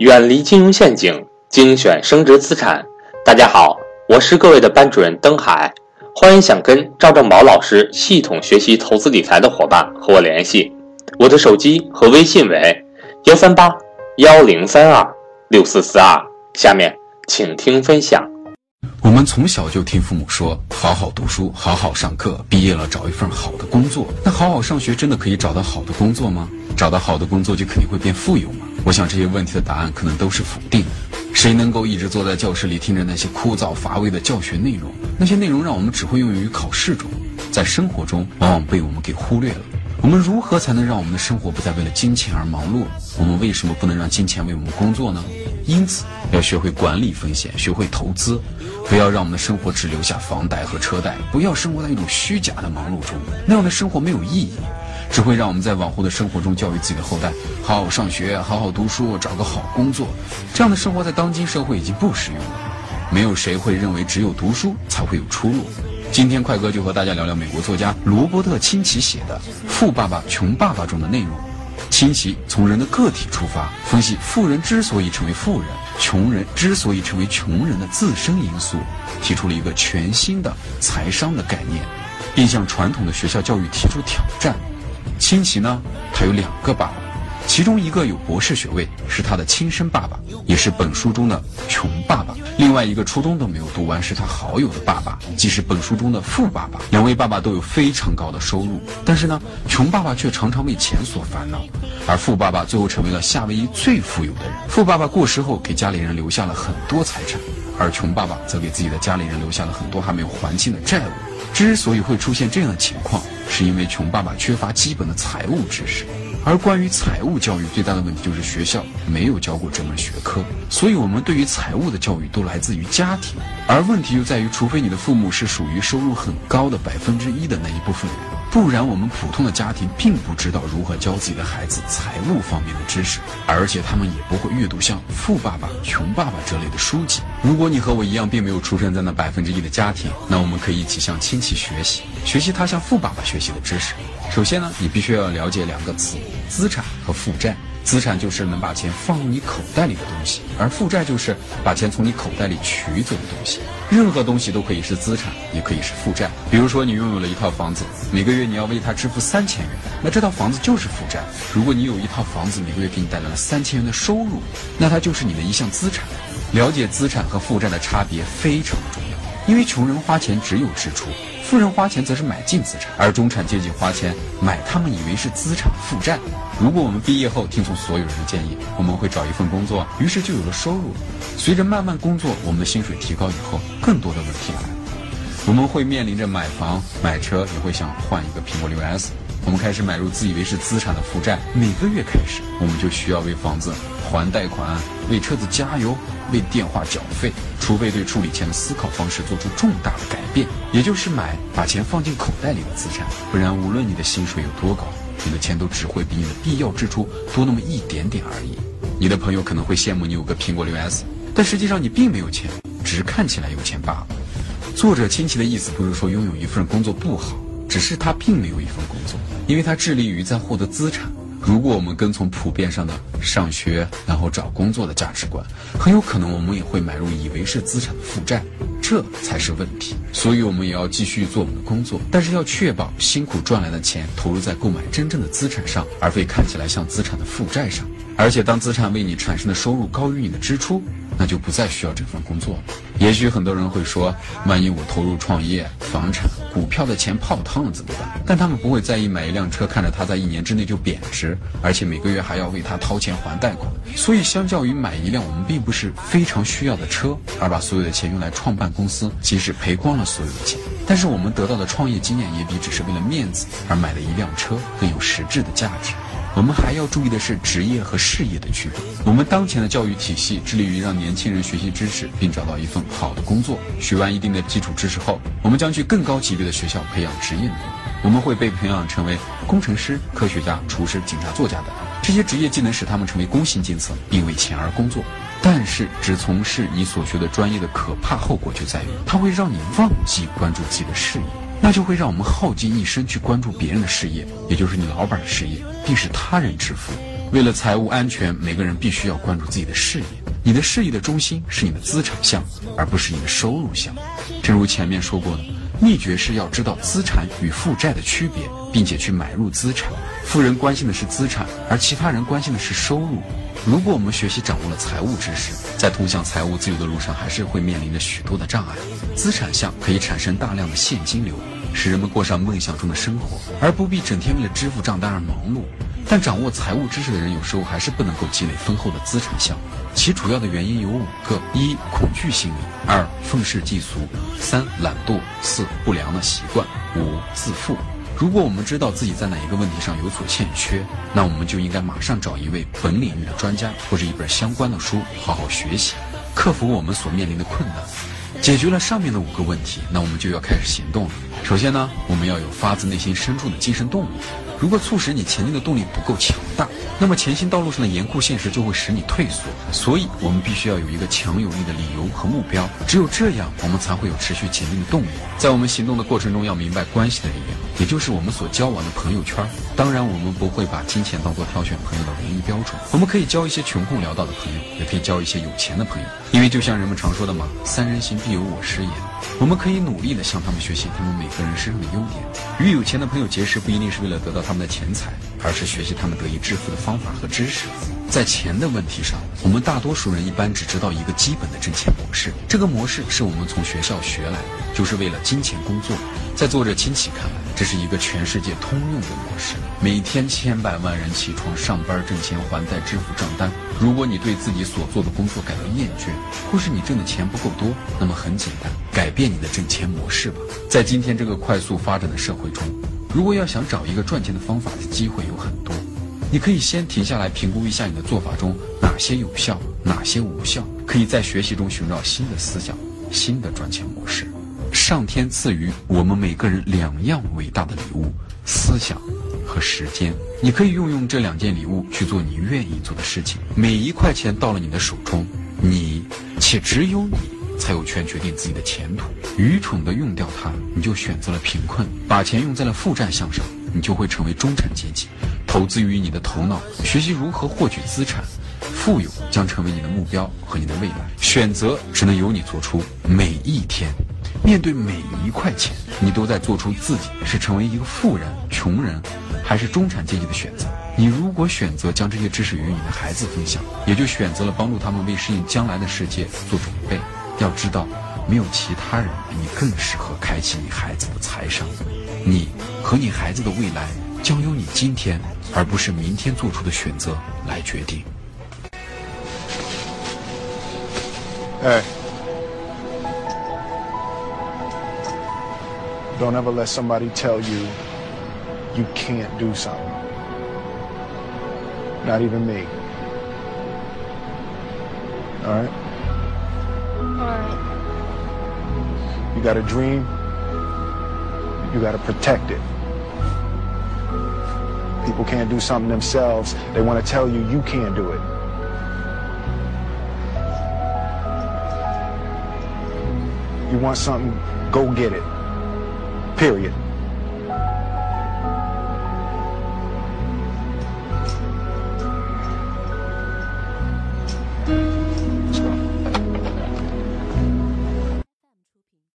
远离金融陷阱，精选升值资产。大家好，我是各位的班主任登海，欢迎想跟赵正宝老师系统学习投资理财的伙伴和我联系，我的手机和微信为幺三八幺零三二六四四二。下面请听分享。我们从小就听父母说，好好读书，好好上课，毕业了找一份好的工作。那好好上学真的可以找到好的工作吗？找到好的工作就肯定会变富有吗？我想这些问题的答案可能都是否定的。谁能够一直坐在教室里听着那些枯燥乏味的教学内容？那些内容让我们只会用于考试中，在生活中往往被我们给忽略了。我们如何才能让我们的生活不再为了金钱而忙碌？我们为什么不能让金钱为我们工作呢？因此，要学会管理风险，学会投资，不要让我们的生活只留下房贷和车贷，不要生活在一种虚假的忙碌中，那样的生活没有意义，只会让我们在往后的生活中教育自己的后代：好好上学，好好读书，找个好工作。这样的生活在当今社会已经不实用了。没有谁会认为只有读书才会有出路。今天快哥就和大家聊聊美国作家罗伯特清崎写的《富爸爸穷爸爸》中的内容。清崎从人的个体出发，分析富人之所以成为富人，穷人之所以成为穷人的自身因素，提出了一个全新的财商的概念，并向传统的学校教育提出挑战。清崎呢，他有两个爸爸。其中一个有博士学位，是他的亲生爸爸，也是本书中的穷爸爸；另外一个初中都没有读完，是他好友的爸爸，即是本书中的富爸爸。两位爸爸都有非常高的收入，但是呢，穷爸爸却常常为钱所烦恼，而富爸爸最后成为了夏威夷最富有的人。富爸爸过世后，给家里人留下了很多财产，而穷爸爸则给自己的家里人留下了很多还没有还清的债务。之所以会出现这样的情况，是因为穷爸爸缺乏基本的财务知识。而关于财务教育最大的问题就是学校没有教过这门学科，所以我们对于财务的教育都来自于家庭。而问题就在于，除非你的父母是属于收入很高的百分之一的那一部分人。不然，我们普通的家庭并不知道如何教自己的孩子财务方面的知识，而且他们也不会阅读像《富爸爸穷爸爸》这类的书籍。如果你和我一样，并没有出生在那百分之一的家庭，那我们可以一起向亲戚学习，学习他向富爸爸学习的知识。首先呢，你必须要了解两个词：资产和负债。资产就是能把钱放入你口袋里的东西，而负债就是把钱从你口袋里取走的东西。任何东西都可以是资产，也可以是负债。比如说，你拥有了一套房子，每个月你要为它支付三千元，那这套房子就是负债。如果你有一套房子，每个月给你带来了三千元的收入，那它就是你的一项资产。了解资产和负债的差别非常重要，因为穷人花钱只有支出。富人花钱则是买净资产，而中产阶级花钱买他们以为是资产负债。如果我们毕业后听从所有人的建议，我们会找一份工作，于是就有了收入。随着慢慢工作，我们的薪水提高以后，更多的问题来了。我们会面临着买房、买车，也会想换一个苹果六 S。我们开始买入自以为是资产的负债，每个月开始，我们就需要为房子还贷款，为车子加油。为电话缴费，除非对处理钱的思考方式做出重大的改变，也就是买把钱放进口袋里的资产，不然无论你的薪水有多高，你的钱都只会比你的必要支出多那么一点点而已。你的朋友可能会羡慕你有个苹果六 S，但实际上你并没有钱，只是看起来有钱罢了。作者亲戚的意思不是说拥有一份工作不好，只是他并没有一份工作，因为他致力于在获得资产。如果我们跟从普遍上的上学然后找工作的价值观，很有可能我们也会买入以为是资产的负债，这才是问题。所以，我们也要继续做我们的工作，但是要确保辛苦赚来的钱投入在购买真正的资产上，而非看起来像资产的负债上。而且，当资产为你产生的收入高于你的支出，那就不再需要这份工作了。也许很多人会说，万一我投入创业、房产、股票的钱泡汤了怎么办？但他们不会在意买一辆车，看着它在一年之内就贬值，而且每个月还要为它掏钱还贷款。所以，相较于买一辆我们并不是非常需要的车，而把所有的钱用来创办公司，即使赔光了所有的钱，但是我们得到的创业经验也比只是为了面子而买的一辆车更有实质的价值。我们还要注意的是职业和事业的区别。我们当前的教育体系致力于让年轻人学习知识，并找到一份好的工作。学完一定的基础知识后，我们将去更高级别的学校培养职业能力。我们会被培养成为工程师、科学家、厨师、警察、作家等。这些职业技能使他们成为工薪阶层，并为钱而工作。但是，只从事你所学的专业的可怕后果就在于，它会让你忘记关注自己的事业。那就会让我们耗尽一生去关注别人的事业，也就是你老板的事业，并使他人致富，为了财务安全，每个人必须要关注自己的事业。你的事业的中心是你的资产项，而不是你的收入项。正如前面说过的，秘诀是要知道资产与负债的区别，并且去买入资产。富人关心的是资产，而其他人关心的是收入。如果我们学习掌握了财务知识，在通向财务自由的路上，还是会面临着许多的障碍。资产项可以产生大量的现金流，使人们过上梦想中的生活，而不必整天为了支付账单而忙碌。但掌握财务知识的人，有时候还是不能够积累丰厚的资产项目。其主要的原因有五个：一、恐惧心理；二、愤世嫉俗；三、懒惰；四、不良的习惯；五、自负。如果我们知道自己在哪一个问题上有所欠缺，那我们就应该马上找一位本领域的专家或者一本相关的书，好好学习，克服我们所面临的困难。解决了上面的五个问题，那我们就要开始行动了。首先呢，我们要有发自内心深处的精神动力。如果促使你前进的动力不够强大，那么前行道路上的严酷现实就会使你退缩。所以，我们必须要有一个强有力的理由和目标。只有这样，我们才会有持续前进的动力。在我们行动的过程中，要明白关系的力量，也就是我们所交往的朋友圈。当然，我们不会把金钱当做挑选朋友的唯一标准。我们可以交一些穷困潦倒的朋友，也可以交一些有钱的朋友。因为就像人们常说的嘛，“三人行，必有我师焉。”我们可以努力的向他们学习他们每个人身上的优点。与有钱的朋友结识，不一定是为了得到他他们的钱财，而是学习他们得以致富的方法和知识。在钱的问题上，我们大多数人一般只知道一个基本的挣钱模式，这个模式是我们从学校学来的，就是为了金钱工作。在作者亲戚看来，这是一个全世界通用的模式。每天千百万人起床上班挣钱还贷支付账单。如果你对自己所做的工作感到厌倦，或是你挣的钱不够多，那么很简单，改变你的挣钱模式吧。在今天这个快速发展的社会中，如果要想找一个赚钱的方法，的机会有很多。你可以先停下来评估一下你的做法中哪些有效，哪些无效，可以在学习中寻找新的思想、新的赚钱模式。上天赐予我们每个人两样伟大的礼物：思想和时间。你可以运用这两件礼物去做你愿意做的事情。每一块钱到了你的手中，你且只有你才有权决定自己的前途。愚蠢的用掉它，你就选择了贫困；把钱用在了负债项上，你就会成为中产阶级。投资于你的头脑，学习如何获取资产，富有将成为你的目标和你的未来。选择只能由你做出，每一天。面对每一块钱，你都在做出自己是成为一个富人、穷人，还是中产阶级的选择。你如果选择将这些知识与你的孩子分享，也就选择了帮助他们为适应将来的世界做准备。要知道，没有其他人比你更适合开启你孩子的财商。你和你孩子的未来将由你今天，而不是明天做出的选择来决定。哎。Don't ever let somebody tell you you can't do something. Not even me. All right? You got a dream, you got to protect it. People can't do something themselves. They want to tell you you can't do it. You want something, go get it. Period.